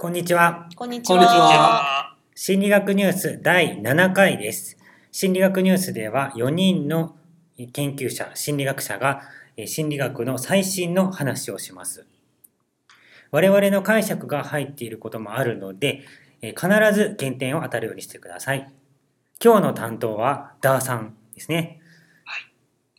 こんにちは。こんにちは。こんにちは心理学ニュース第7回です。心理学ニュースでは4人の研究者、心理学者がえー心理学の最新の話をします。我々の解釈が入っていることもあるので、えー必ず減点を当たるようにしてください。今日の担当はダーさんですね。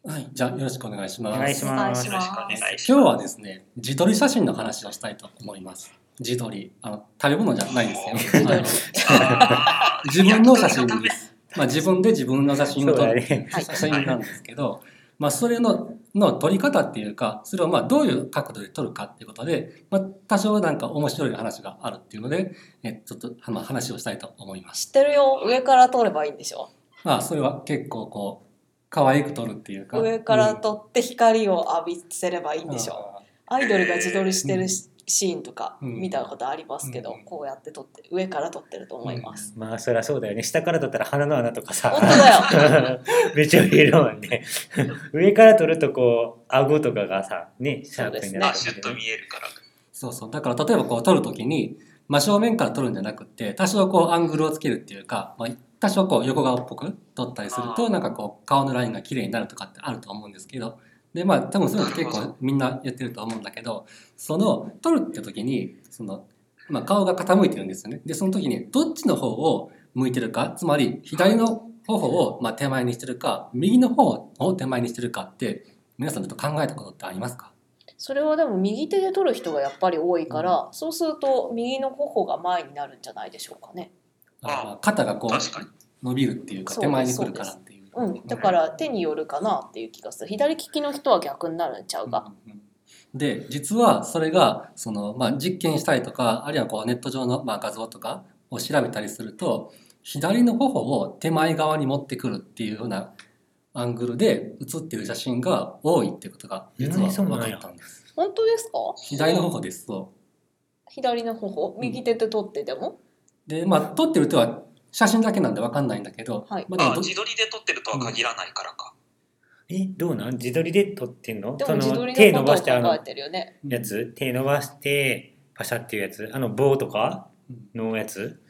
はい、じゃあよろしくお願いします。お願いします。お願いしますよろしくお願いします。今日はですね、自撮り写真の話をしたいと思います。自撮り、あの食べ物じゃないですよ。自分の写真です。まあ自分で自分の写真を撮る写真なんですけど、まあそれのの撮り方っていうか、それをまあどういう角度で撮るかっていうことで、まあ多少なんか面白い話があるっていうので、えちょっとまあ話をしたいと思います。知ってるよ。上から撮ればいいんでしょ？まあそれは結構こう可愛く撮るっていうか、上からうん撮って光を浴びせればいいんでしょ？あーアイドルが自撮りしてるしシーンとかうん見たことありますけど、うんこうやって撮って上から撮ってると思います。まあそりゃそうだよね。下から撮ったら鼻の穴とかさ。本当だよ。めっちゃ見えるもんね。上から撮るとこう、顎とかがさ、ね、シャープになあ、るシュッと見えるから。そうそう。だから例えばこう撮るときに、真正面から撮るんじゃなくて、多少こうアングルをつけるっていうか、まあ、多少こう横顔っぽく撮ったりすると、なんかこう顔のラインが綺麗になるとかってあると思うんですけど、で、まあ多分そういうのって結構みんなやってると思うんだけど、その撮るって時に、その、まあ顔が傾いてるんですよね。で、その時にどっちの方を向いてるか、つまり左の頬をまあ手前にしてるか、右の方を手前にしてるかって、皆さんちょっと考えたことってありますか？それはでも右手で撮る人がやっぱり多いから、そうすると右の頬が前になるんじゃないでしょうかね。あまあ肩がこう。伸びるっていうか手前に来るからっていう。うん。だから手によるかなっていう気がする。左利きの人は逆になるんちゃうか？うんうんで実はそれがその、まあ、実験したりとかあるいはこうネット上の、まあ、画像とかを調べたりすると左の頬を手前側に持ってくるっていうようなアングルで写ってる写真が多いっていうことが実は分かったんです。本当ですか？左の頬ですと。左の頬右手で撮ってでも、でまあ撮ってる手は写真だけなんで分かんないんだけど、はい。あ、まあでもど自撮りで撮ってるとは限らないからか。え、どうなん？自撮りで撮ってんの？でも自撮り手伸のことをばしてあの考えてるよね。やつ？手伸ばしてパシャっていうやつ？あの棒とかうん。のやつ？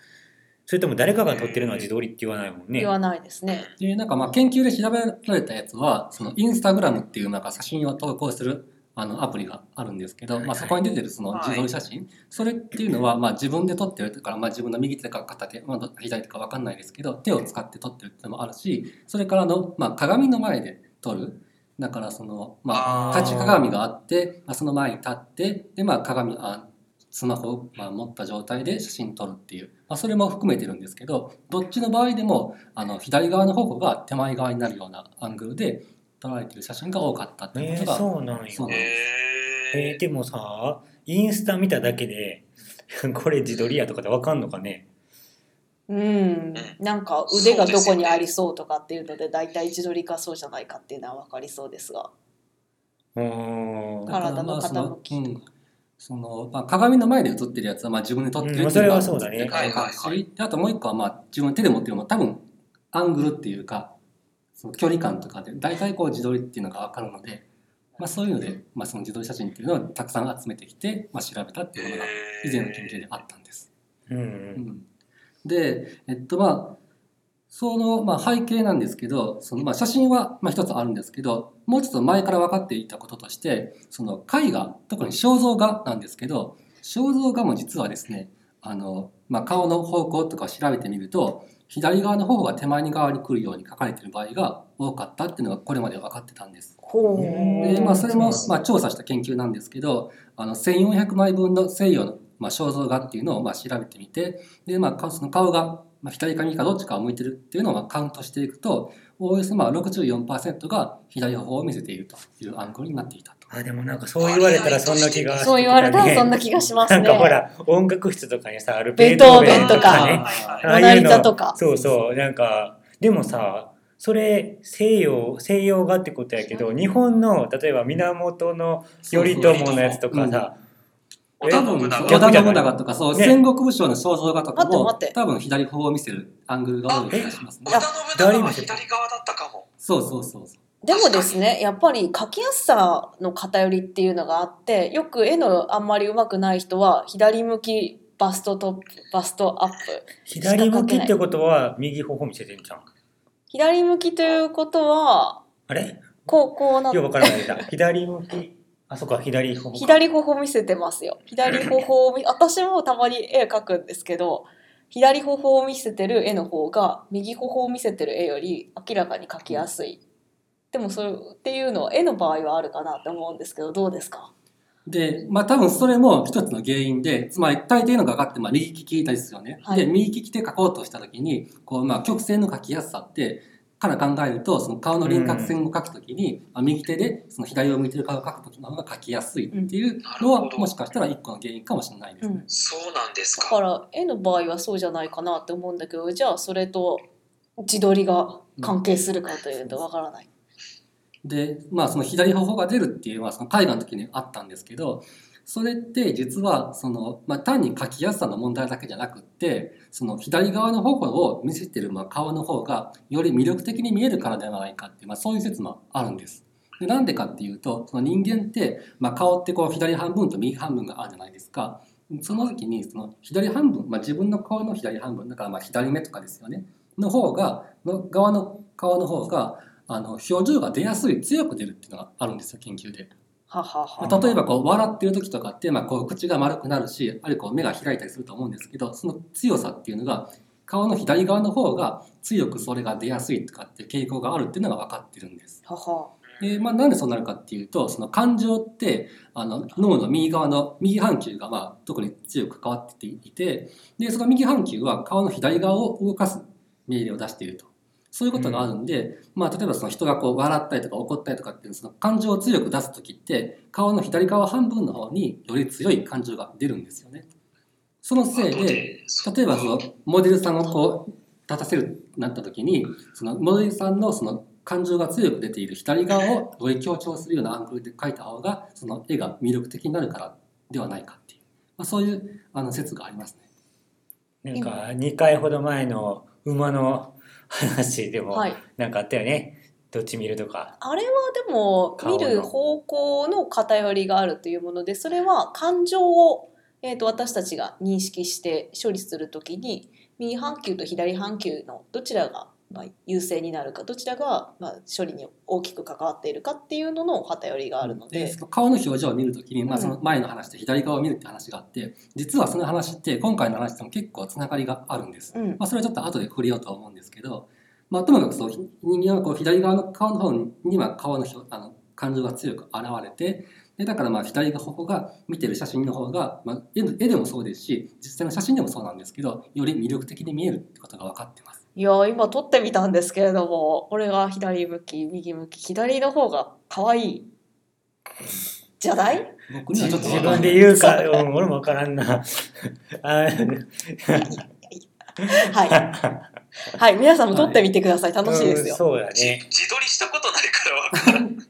それとも誰かが撮ってるのは自撮りって言わないもんね。言。わないですね。でなんかまあ研究で調べられたやつはそのインスタグラムっていうなんか写真を投稿するあのアプリがあるんですけど、まあ、そこに出てるその自撮り写真、それっていうのはまあ自分で撮ってるから、まあ、自分の右手か片手、まあ、ど左手か分かんないですけど手を使って撮ってるっていうのもあるしそれからの、まあ、鏡の前で撮る。だからその、まあ、立ち鏡があって、まあ、その前に立ってで、まあ、鏡あスマホをまあ持った状態で写真撮るっていう、まあ、それも含めてるんですけどどっちの場合でもあの左側の頬が手前側になるようなアングルで撮られてる写真が多かったってことが、そうなんや。そう。へえー、でもさ、インスタ見ただけで これ自撮りやとかでわかんのかね？うん、なんか腕がどこにありそうとかっていうので大体自撮りかそうじゃないかっていうのは分かりそうですが。体の傾きうんそのまあ、鏡の前で写ってるやつはまあ自分で撮ってるっていうのがはそうだね。絶対わかるしはいはい。であともう一個はまあ自分の手で持ってるのも多分アングルっていうかその距離感とかで大体こう自撮りっていうのが分かるので、まあ、そういうので、まあ、その自撮り写真っていうのをたくさん集めてきて、まあ、調べたっていうものが以前の研究であったんです。うんう。うんんで、えっとまあ、その、まあ、背景なんですけど、そのまあ写真はまあ一つあるんですけど、もうちょっと前から分かっていたこととして、その絵画、特に肖像画なんですけど、肖像画も実はですね、あの、まあ、顔の方向とかを調べてみると、左側の方が手前に側に来るように描かれている場合が多かったっていうのがこれまで分かってたんです。でまあ、それもまあ調査した研究なんですけどあの1400枚分の西洋のまあ肖像画っていうのをまあ調べてみてで、まあ、顔その顔がまあ左か右かどっちかを向いてるっていうのをまあカウントしていくとおおよそまあ64%が左頬を見せているというアングルになっていたと。あ、でもなんかそう言われたらそんな気がね。そう言われたらそんな気がしますね。なんかほら、音楽室とかにさ、あるベートーベンとかね。モナリザとか。そうそう、なんか、でもさ、それ西洋西洋画ってことやけど日本の例えば源の頼朝のやつとかさ織田信長とかそう、ね。戦国武将の肖像画とかも多分左頬を見せるアングルが多い気がしますね。織。田信長は左側だったかも。そうそうそうそう。でもですねやっぱり描きやすさの偏りっていうのがあってよく絵のあんまり上手くない人は左向きバストトップバストアップ左向きってことは右方向見せてんじゃん。左向きということはあれ？こうこうなっようわからないだ。左向き。あ、そっか、左方向か。左頬見せてますよ左頬を見私もたまに絵描くんですけど左頬を見せてる絵の方が右頬を見せてる絵より明らかに描きやすい、でもそれっていうのは絵の場合はあるかなって思うんですけどどうですか？で、まあ多分それも一つの原因で、つまり大抵の画家ってまあ右利きですよね。はい。で、右利きで描こうとした時に、こうまあ曲線の描きやすさって、から考えると、その顔の輪郭線を描くときに、まあ右手でその左を向いてる顔を描くときの方が描きやすいっていうのは、もしかしたら一個の原因かもしれないです。うんそうなん。ですだかから絵の場合はそうじゃないかなって思うんだけどじゃあそれと自撮りが関係するかというとわからない。で、まあその左頬が出るっていうのはその絵画の時にあったんですけど、それって実はその、まあ、単に描きやすさの問題だけじゃなくって、その左側の頬を見せてるまあ顔の方がより魅力的に見えるからではないかっていう、まあ、そういう説もあるんです。でなんでかっていうと、その人間って、まあ、顔ってこう左半分と右半分があるじゃないですか。その時にその左半分、まあ、自分の顔の左半分だからまあ左目とかですよねの方がの側の顔の方があの表情が出やすい強く出るっていうのがあるんですよ研究で。ははは。あ例えばこう笑ってる時とかって、まあ、こう口が丸くなるしあるいはこう目が開いたりすると思うんですけどその強さっていうのが顔の左側の方が強くそれが出やすいとかって傾向があるっていうのが分かってるんです。はは。でまあ、なんでそうなるかっていうとその感情ってあの脳の右側の右半球がまあ特に強く関わっていてでその右半球は顔の左側を動かす命令を出しているとそういうことがあるんで、まあ、例えばその人がこう笑ったりとか怒ったりとかっていうその感情を強く出す時って顔の左側半分の方により強い感情が出るんですよね。そのせいで例えばそのモデルさんをこう立たせるなった時にそのモデルさんのその感情が強く出ている左側をより強調するようなアングルで描いた方がその絵が魅力的になるからではないかっていう、まあ、そういうあの説がありますね。なんか2回ほど前の馬の話でもはい。なんかあったよね。どっち見るとか。あれはでも見る方向の偏りがあるというものでそれは感情を、えー、と私たちが認識して処理するときに右半球と左半球のどちらがまあ優勢になるかどちらがまあ処理に大きく関わっているかっていうのの偏りがあるので顔の表情を見るときに、まあ、うんその前の話で左側を見るって話があって実はその話って今回の話とも結構つながりがあるんです。うんまあ、それはちょっと後で触れようと思うんですけど、まあ、ともかくそう人間はこう左側の顔の方には顔の表あの感情が強く現れてでだからまあ左側方が見てる写真の方が、まあ、絵でもそうですし実際の写真でもそうなんですけどより魅力的に見えるってことが分かってます。いやー今撮ってみたんですけれどもこれが左向き右向き左の方が可愛いじゃない？僕にはちょっと自分で言うか、うん、俺もわからんな。あはい。はい、皆さんも撮ってみてください。楽しいですよ。うんそうだじね。自撮りしたことないからわからん。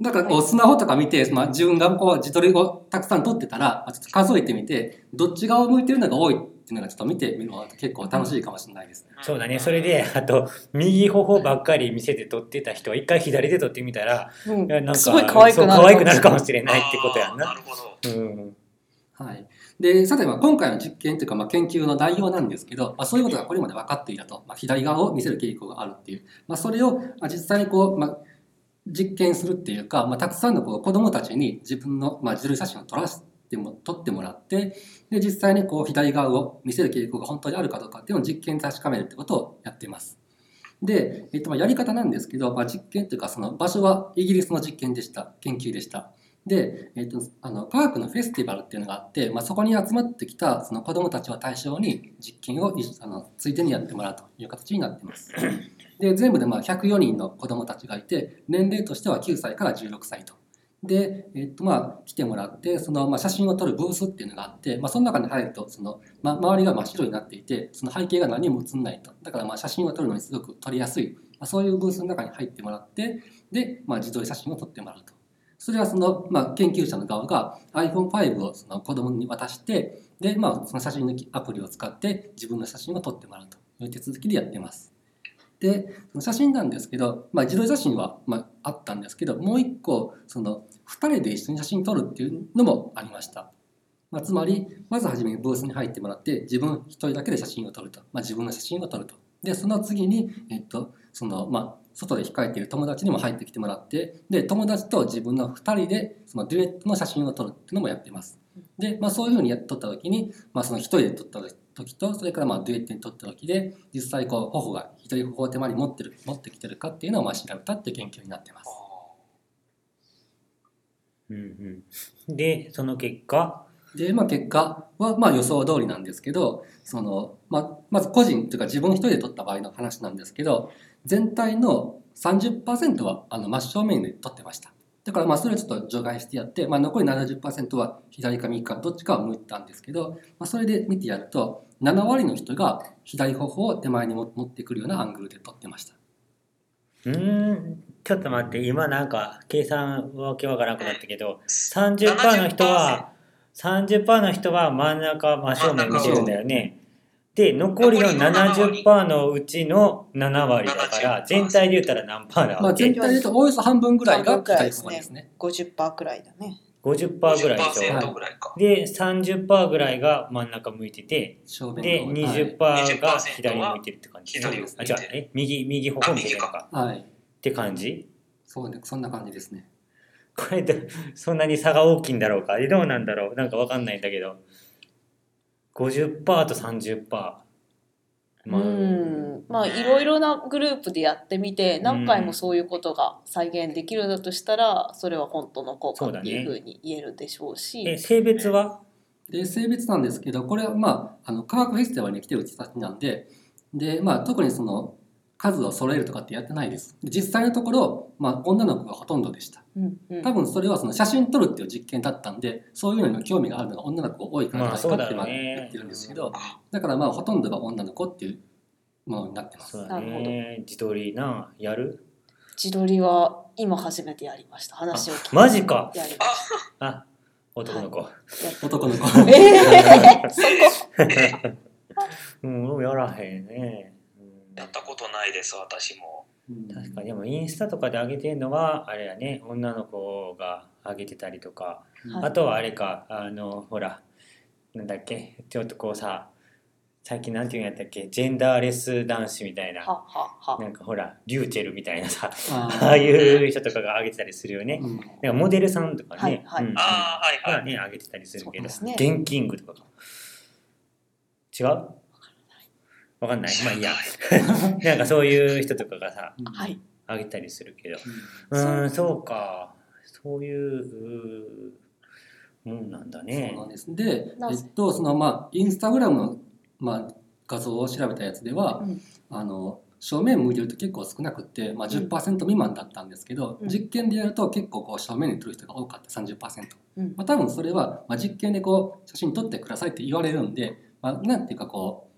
だからこうスマホとか見て、まあ、自分がこう自撮りをたくさん撮ってたらまあちょっと数えてみてどっち側を向いてるのが多いっていうのがちょっと見てみるのが結構楽しいかもしれないですね。そうだね。それで、あと、右頬ばっかり見せて撮ってた人は、一回左で撮ってみたら、うんなんかすごい可愛くなる可愛くなるかもしれないってことやんな。なるほど。うん。はい、でさてまあ今回の実験というかまあ研究の内容なんですけど、まあ、そういうことがこれまで分かっていたと、まあ、左側を見せる傾向があるっていう、まあ、それをまあ実際にこう、まあ、実験するっていうか、まあ、たくさんのこう子どもたちに自分の、まあ、自撮り写真を撮らせても撮ってもらってで実際にこう左側を見せる傾向が本当にあるかどうかっていうのを実験で確かめるってことをやっています。で、えっと、まやり方なんですけど、まあ、実験というかその場所はイギリスの実験でした研究でした。で、えっと、あの科学のフェスティバルっていうのがあって、まあ、そこに集まってきたその子どもたちを対象に実験をあのついでにやってもらうという形になっています。で全部でまあ104人の子どもたちがいて年齢としては9歳から16歳と。で、えっとまあ、来てもらってその、まあ、写真を撮るブースっていうのがあって、まあ、その中に入るとその、ま、周りが真っ白になっていてその背景が何も映んないとだからまあ写真を撮るのにすごく撮りやすい、まあ、そういうブースの中に入ってもらってで、まあ、自撮り写真を撮ってもらうと。それはその、まあ、研究者の側が iPhone5 をその子供に渡してで、まあ、その写真のアプリを使って自分の写真を撮ってもらうという手続きでやってます。でその写真なんですけど、まあ、自撮り写真は、まあ、あったんですけどもう一個その2人で一緒に写真撮るっていうのもありました。まあ、つまりまずはじめにブースに入ってもらって自分一人だけで写真を撮ると、まあ、自分の写真を撮ると。でその次に、えっとそのまあ、外で控えている友達にも入ってきてもらってで友達と自分の2人でそのデュエットの写真を撮るっていうのもやってます。で、まあ、そういうふうに撮った時に、まあ、その1人で撮った時とそれからまあデュエットに撮った時で実際こう頬が左頬を手前に持ってる持ってきてるかっていうのをまあ調べたっていう研究になってます。うんうん、でその結果？で、まあ、結果はまあ予想通りなんですけどその、まあ、まず個人というか自分一人で撮った場合の話なんですけど全体の30%はあの真正面で撮ってました。だからまあそれをちょっと除外してやって、まあ、残り70%は左か右かどっちかを向いたんですけど、まあ、それで見てやると7割の人が左頬を手前に持ってくるようなアングルで撮ってました。うーんちょっと待って今なんか計算わけわからなくなったけど30%の人は30%の人は真ん中真正面見てるんだよね。で残りの70%のうちの7割だから全体で言ったら何パーだまあ、全体で言うとおよそ半分ぐらいが半分ぐらい左ですね。頬ですね50%くらいだね。50%ぐらいでしょ。はい50%ぐらいか。で30%ぐらいが真ん中向いててでの方20%が左向いてるって感じ。左あじゃあえ右右方向見てるのか。はいって感じ？そうねそんな感じですね。これでそんなに差が大きいんだろうか？えどうなんだろう？なんかわかんないんだけど。50%と30%まあ。うん。まあいろいろなグループでやってみて何回もそういうことが再現できるんだとしたらそれは本当の効果っていうふうに言えるでしょうし。え性別は？で性別なんですけどこれはまああの科学フェスティバルに来てる人たちなんでで、まあ、特にその数を揃えるとかってやってないです。で実際のところ、まあ、女の子がほとんどでした。うんうん。多分それはその写真撮るっていう実験だったんでそういうのにも興味があるのが女の子が多いからまあじゃないかって言ってるんですけどだからまあほとんどが女の子っていうものになってます。そうだなるほどね。自撮りなやる？自撮りは今初めてやりました。話を聞いてマジか。やりましあ男の子、男の子。たえー、そこ。うんやらへんね、うんやったことないです、私も。うん。確かにでもインスタとかで上げてるのはあれやね女の子が上げてたりとか、はい。あとはあれかあのほらなんだっけちょっとこうさ最近なんていうんやったっけジェンダーレス男子みたいなははは。なんかほらリューチェルみたいなさあああいう人とかが上げてたりするよね。うん。なんかモデルさんとかね、はいはい。うん。ああ、はいはい。がね上げてたりするけど、ねゲンキングとかか違う？わかんない。まあいいや。なんかそういう人とかがさはい。上げたりするけど。うん。うーんそう。か。そういうもんなんだね。そうなんです。で、えっと、そのまあインスタグラムの、まあ、画像を調べたやつでは、うん。あの正面向いてると結構少なくって、まあ、10%未満だったんですけど、うん。実験でやると結構こう正面に撮る人が多かった。30%、うん。まあ、多分それは、まあ、実験でこう写真撮ってくださいって言われるんで、まあ、なんていうかこう、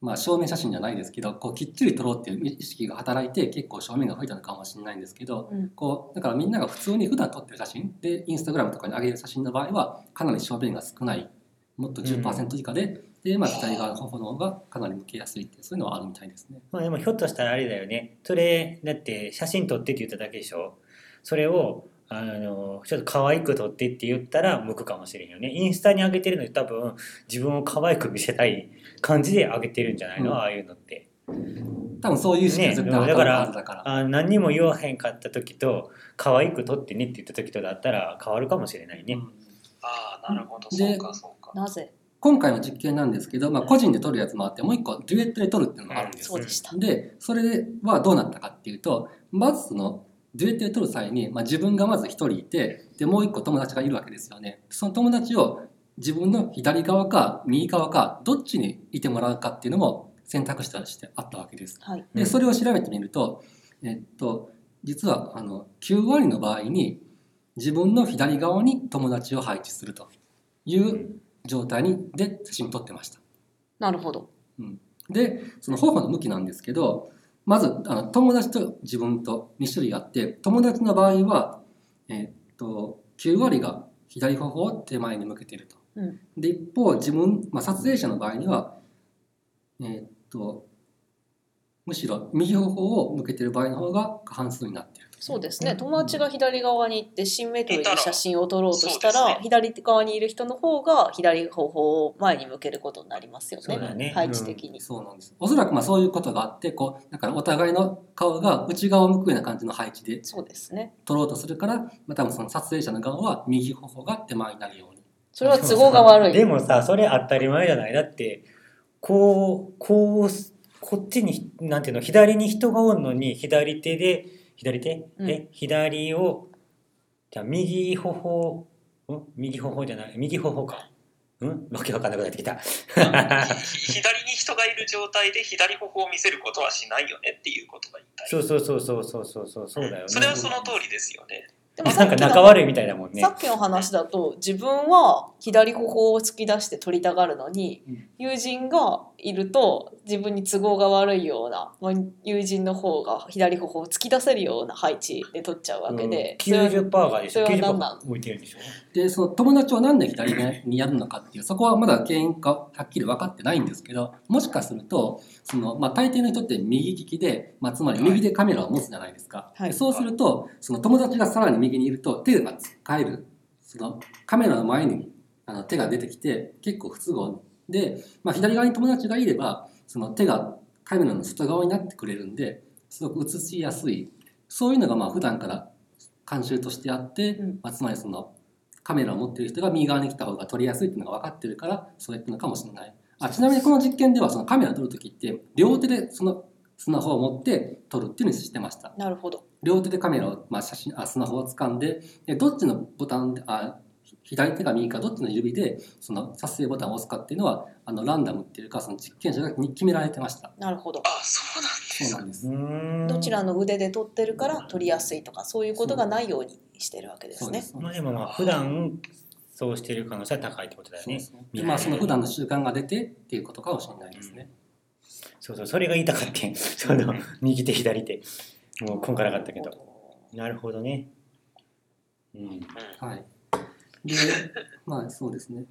まあ、正面写真じゃないですけどこうきっちり撮ろうっていう意識が働いて結構正面が増えたのかもしれないんですけど、うん。こうだからみんなが普通に普段撮ってる写真でインスタグラムとかに上げる写真の場合はかなり正面が少ない。もっと10%以下で、で、まあ、左側の方の方がかなり向けやすいってそういうのはあるみたいですね。まあでもひょっとしたらあれだよね。それだって写真撮ってって言っただけでしょ。それをあのちょっと可愛く撮ってって言ったら向くかもしれんよね。インスタに上げてるのに多分自分を可愛く見せたい感じで上げてるんじゃないの、うん。ああいうのって。多分そういう意識が絶対ねだから。あ何にも言わへんかった時と可愛く撮ってねって言った時とだったら変わるかもしれないね、うん。ああ、なるほど。でそうか、そうか。なぜ？今回の実験なんですけど、まあ、個人で撮るやつもあってもう一個デュエットで撮るっていうのがあるんですそうでした。でそれはどうなったかっていうとまずそのデュエットで撮る際に、まあ、自分がまず一人いてでもう一個友達がいるわけですよね。その友達を自分の左側か右側かどっちにいてもらうかっていうのも選択肢としてあったわけです。はい。でそれを調べてみると、えっと、実はあの9割の場合に自分の左側に友達を配置するという状態にで写真を撮ってました。なるほど。でその頬の向きなんですけどまずあの友達と自分と2種類あって友達の場合は、えっと9割が左頬を手前に向けていると。うんで一方自分、まあ、撮影者の場合には、えっとむしろ右頬を向けている場合の方が過半数になっているそうですね。友達が左側に行ってシンメトリーに写真を撮ろうとしたら、ね。左側にいる人の方が左方を前に向けることになりますよね。そうだね。配置的に、そうなんです。おそらくまあそういうことがあって、こう、だからお互いの顔が内側を向くような感じの配置でそうですね。撮ろうとするから、まあ、多分その撮影者の側は右頬が手前になるように。それは都合が悪い。でもさそれ当たり前じゃない。だってこうこうこっちになんていうの左に人がおんのに左手で左手、うん。え左をじゃあ右頬ん？右頬じゃない。右頬か。うん？わけわかんなくなってきた。ひ左に人がいる状態で左頬を見せることはしないよね。っていうことが言いたい。そうそうそうそうそうそうそう。そうだよね。それはその通りですよね。でもなんかさっきの仲悪いみたいだもんね。さっきの話だと自分は左頬を突き出して撮りたがるのに、うん。友人がいると自分に都合が悪いようなまあ友人の方が左頬を突き出せるような配置で撮っちゃうわけで、うん、90%がでしょそれは何な90%向いてるでしょで、その友達をなんで左目にやるのかっていう、そこはまだ原因かはっきり分かってないんですけど、もしかすると、その、まあ大抵の人って右利きで、まあつまり右でカメラを持つじゃないですか。はい。でそうすると、その友達がさらに右にいると手が使える。そのカメラの前にあの手が出てきて結構不都合で、まあ左側に友達がいれば、その手がカメラの外側になってくれるんで、すごく映しやすい。そういうのがまあ普段から慣習としてあって、うん。まあ、つまりそのカメラを持っている人が右側に来た方が撮りやすいっていうのが分かってるからそうやってるのかもしれない。あちなみにこの実験ではそのカメラを撮る時って両手でそのスマホを持って撮るっていうのにしてました。なるほど。両手でカメラを、まあ、写真あスマホを掴んででどっちのボタンであひ左手か右かどっちの指でその撮影ボタンを押すかっていうのはあのランダムっていうかその実験者がに決められてました。なるほど。あ、そうなんですそうなんです。どちらの腕で撮ってるから撮りやすいとかそういうことがないようにしてるわけですね。そうです。まあでもまあ普段そうしてる可能性は高いってことだよね。そまあその普段の習慣が出てっていうことかもしれないですね、そうそう。それが言いたかったんその右手左手。もう今回なかったけど。なるほどね。うん。はい。で、まあそうですね。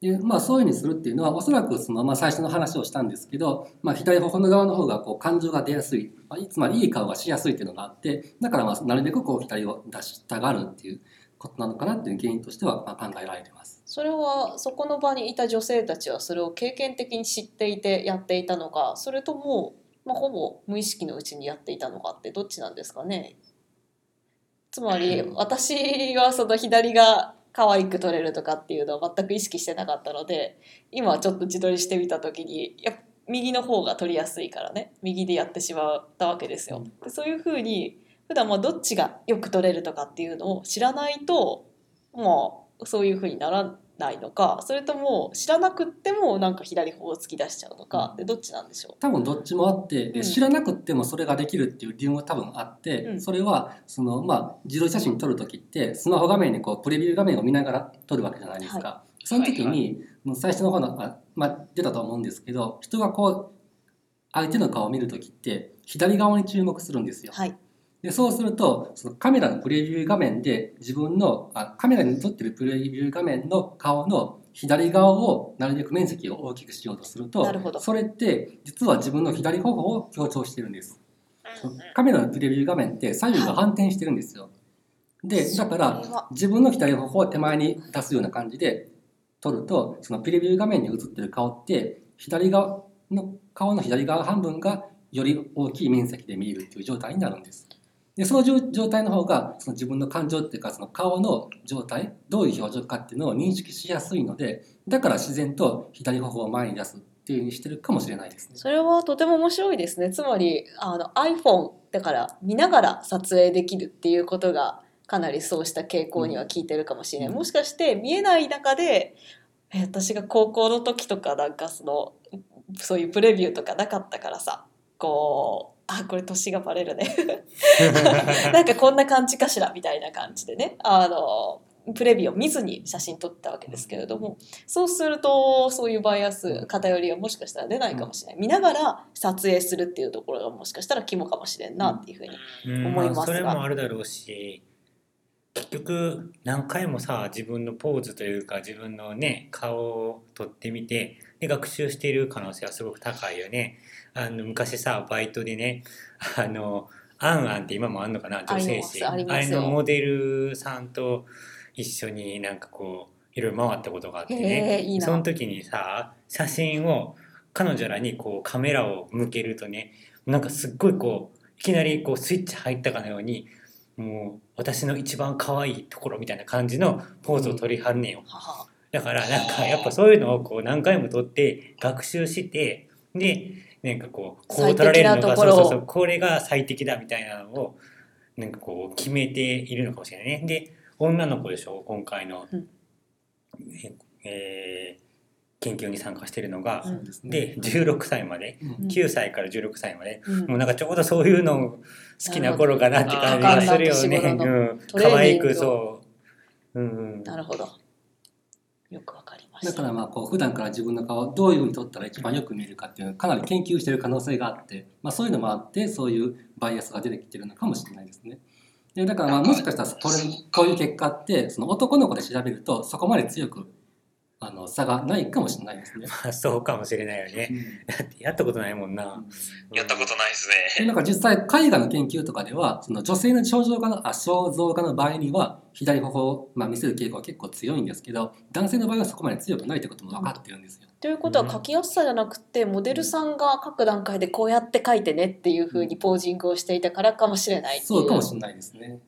で、まあそういうふうにするっていうのは、おそらくその、まあ最初の話をしたんですけど、まあ左頬の側の方がこう感情が出やすい、まあ、つまりいい顔がしやすいっていうのがあって、だからまあなるべくこう左を出したがるっていうことなのかなっていう原因としてはまあ考えられてます。それはそこの場にいた女性たちはそれを経験的に知っていてやっていたのかそれとも、まあ、ほぼ無意識のうちにやっていたのかってどっちなんですかねつまり 私はその左が可愛く撮れるとかっていうのは全く意識してなかったので今ちょっと自撮りしてみた時にやっぱ右の方が撮りやすいからね右でやってしまったわけですよ。でそういうふうに普段まあどっちがよく撮れるとかっていうのを知らないとまあそういうふうにならないのかそれとも知らなくってもなんか左方を突き出しちゃうのかでどっちなんでしょ多分どっちもあって、でうん。知らなくってもそれができるっていう理由も多分あって、うん。それはそのまあ自撮り写真撮る時ってスマホ画面にこうプレビュー画面を見ながら撮るわけじゃないですか、その時はいに、もう最初の方のあ、まあ、出たと思うんですけど人がこう相手の顔を見る時って左側に注目するんですよ。う。はいでそうするとそのカメラのプレビュー画面で自分のあカメラに撮ってるプレビュー画面の顔の左側をなるべく面積を大きくしようとするとなるほど。それって実は自分の左頬を強調してるんです。うんうん。カメラのプレビュー画面って左右が反転してるんですよ。でだからそれは。自分の左頬を手前に出すような感じで撮るとそのプレビュー画面に映ってる顔って左側の顔の左側半分がより大きい面積で見えるっていう状態になるんです。でその状状態の方がその自分の感情っていうかその顔の状態どういう表情かっていうのを認識しやすいのでだから自然と左頬を前に出すっていうふうにしてるかもしれないですね。それはとても面白いですね。つまりあの iPhone だから見ながら撮影できるっていうことがかなりそうした傾向には効いてるかもしれない、うん。もしかして見えない中でえ私が高校の時とかなんかそのそういうプレビューとかなかったからさこうあこれ年がバレるね。なんかこんな感じかしらみたいな感じでね。あのプレビューを見ずに写真撮ったわけですけれども。そうするとそういうバイアス偏りがもしかしたら出ないかもしれない。見ながら撮影するっていうところがもしかしたら肝かもしれんなっていうふうにうん。思いますが。あそれもあるだろうし結局何回もさ自分のポーズというか自分のね顔を撮ってみてで学習している可能性はすごく高いよね。あの昔さバイトでねあのアンアンって今もあんのかな？女性誌。あれのモデルさんと一緒になんかこういろいろ回ったことがあってへねえいいな。その時にさ写真を彼女らにこうカメラを向けるとねなんかすっごいこういきなりこうスイッチ入ったかのようにもう私の一番可愛いところみたいな感じのポーズを取りはんねんよ。は。だからなんかやっぱそういうのをこう何回も撮って学習してでなんかこうこう撮られるのがそうそうそうこれが最適だみたいなのをなんかこう決めているのかもしれないね。で女の子でしょ？今回の、うん。ええー研究に参加してるのが、うんですね。で16歳まで。うん。うん9歳から16歳まで、うん。もうなんかちょうどそういうの好きな頃かなって感じがするよね。うん、可愛くそう。うんうん。なるほど。よくだからまあこう普段から自分の顔をどういうふうに撮ったら一番よく見えるかっていうのをかなり研究している可能性があって、まあ、そういうのもあってそういうバイアスが出てきてるのかもしれないですね。でだからまあもしかしたらこれこういう結果ってその男の子で調べるとそこまで強くあの差がないかもしれないですね。まあそうかもしれないよね。だってやったことないもんな。やったことないですね。でなんか実際絵画の研究とかではその女性の肖像画のあ肖像画の場合には左頬を、まあ、見せる傾向は結構強いんですけど男性の場合はそこまで強くないってことも分かってるんですよ。ということは書きやすさじゃなくてモデルさんが各段階でこうやって書いてねっていうふうにポージングをしていたからかもしれないそうかもしれないですね。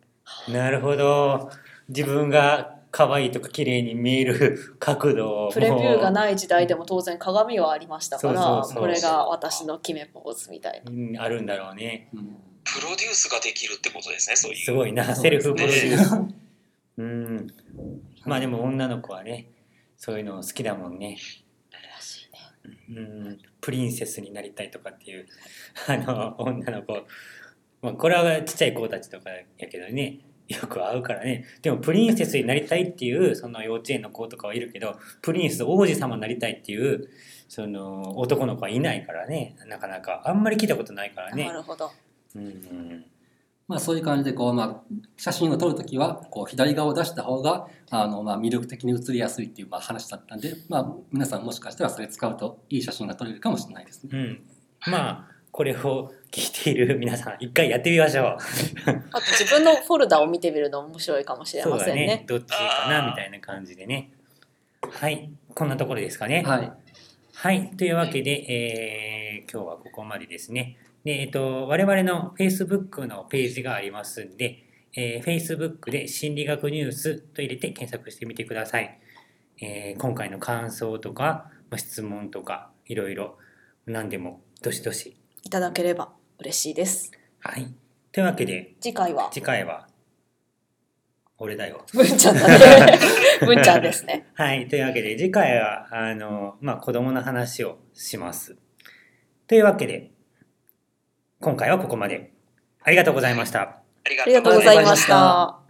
なるほど。自分が可愛いとか綺麗に見える 角度をプレビューがい、ない時代でも当然鏡はありましたからこれが私の決めポーズみたいな。うん、あるんだろうね。うんプロデュースができるってことですね、そういう。すごいな、セルフプロデュース。ね うん。まあでも女の子はね、そういうの好きだもんね。らしいねうん、プリンセスになりたいとかっていう あの女の子、まあ、これはちっちゃい子たちとかやけどねよく会うからねでもプリンセスになりたいっていうその幼稚園の子とかはいるけどプリンス王子様になりたいっていうその男の子はいないからねなかなかあんまり聞いたことないからねな。るほど。うんうんまあ、そういう感じでこう、まあ、写真を撮るときはこう左側を出した方があの、まあ、魅力的に写りやすいっていうまあ話だったんで、まあ、皆さんもしかしたらそれ使うといい写真が撮れるかもしれないですね。うん、まあこれを聞いている皆さん一回やってみましょう。あと自分のフォルダを見てみるのも面白いかもしれませんね。ねどっちかなみたいな感じでね。はいこんなところですかね。はい、はい。というわけで、えー今日はここまでですね。で、えっと、我々の Facebook のページがありますんで、えー Facebook で心理学ニュースと入れて検索してみてください。えー今回の感想とか、まあ質問とか、いろいろ何でも、どしどし。いただければ嬉しいです。はい。というわけで、次回は？次回は、俺だよ。文ちゃんだね。文ちゃんですね。はい。というわけで、次回は、あの、まあ、子供の話をします。というわけで、今回はここまで。ありがとうございました。ありがありがとうございました。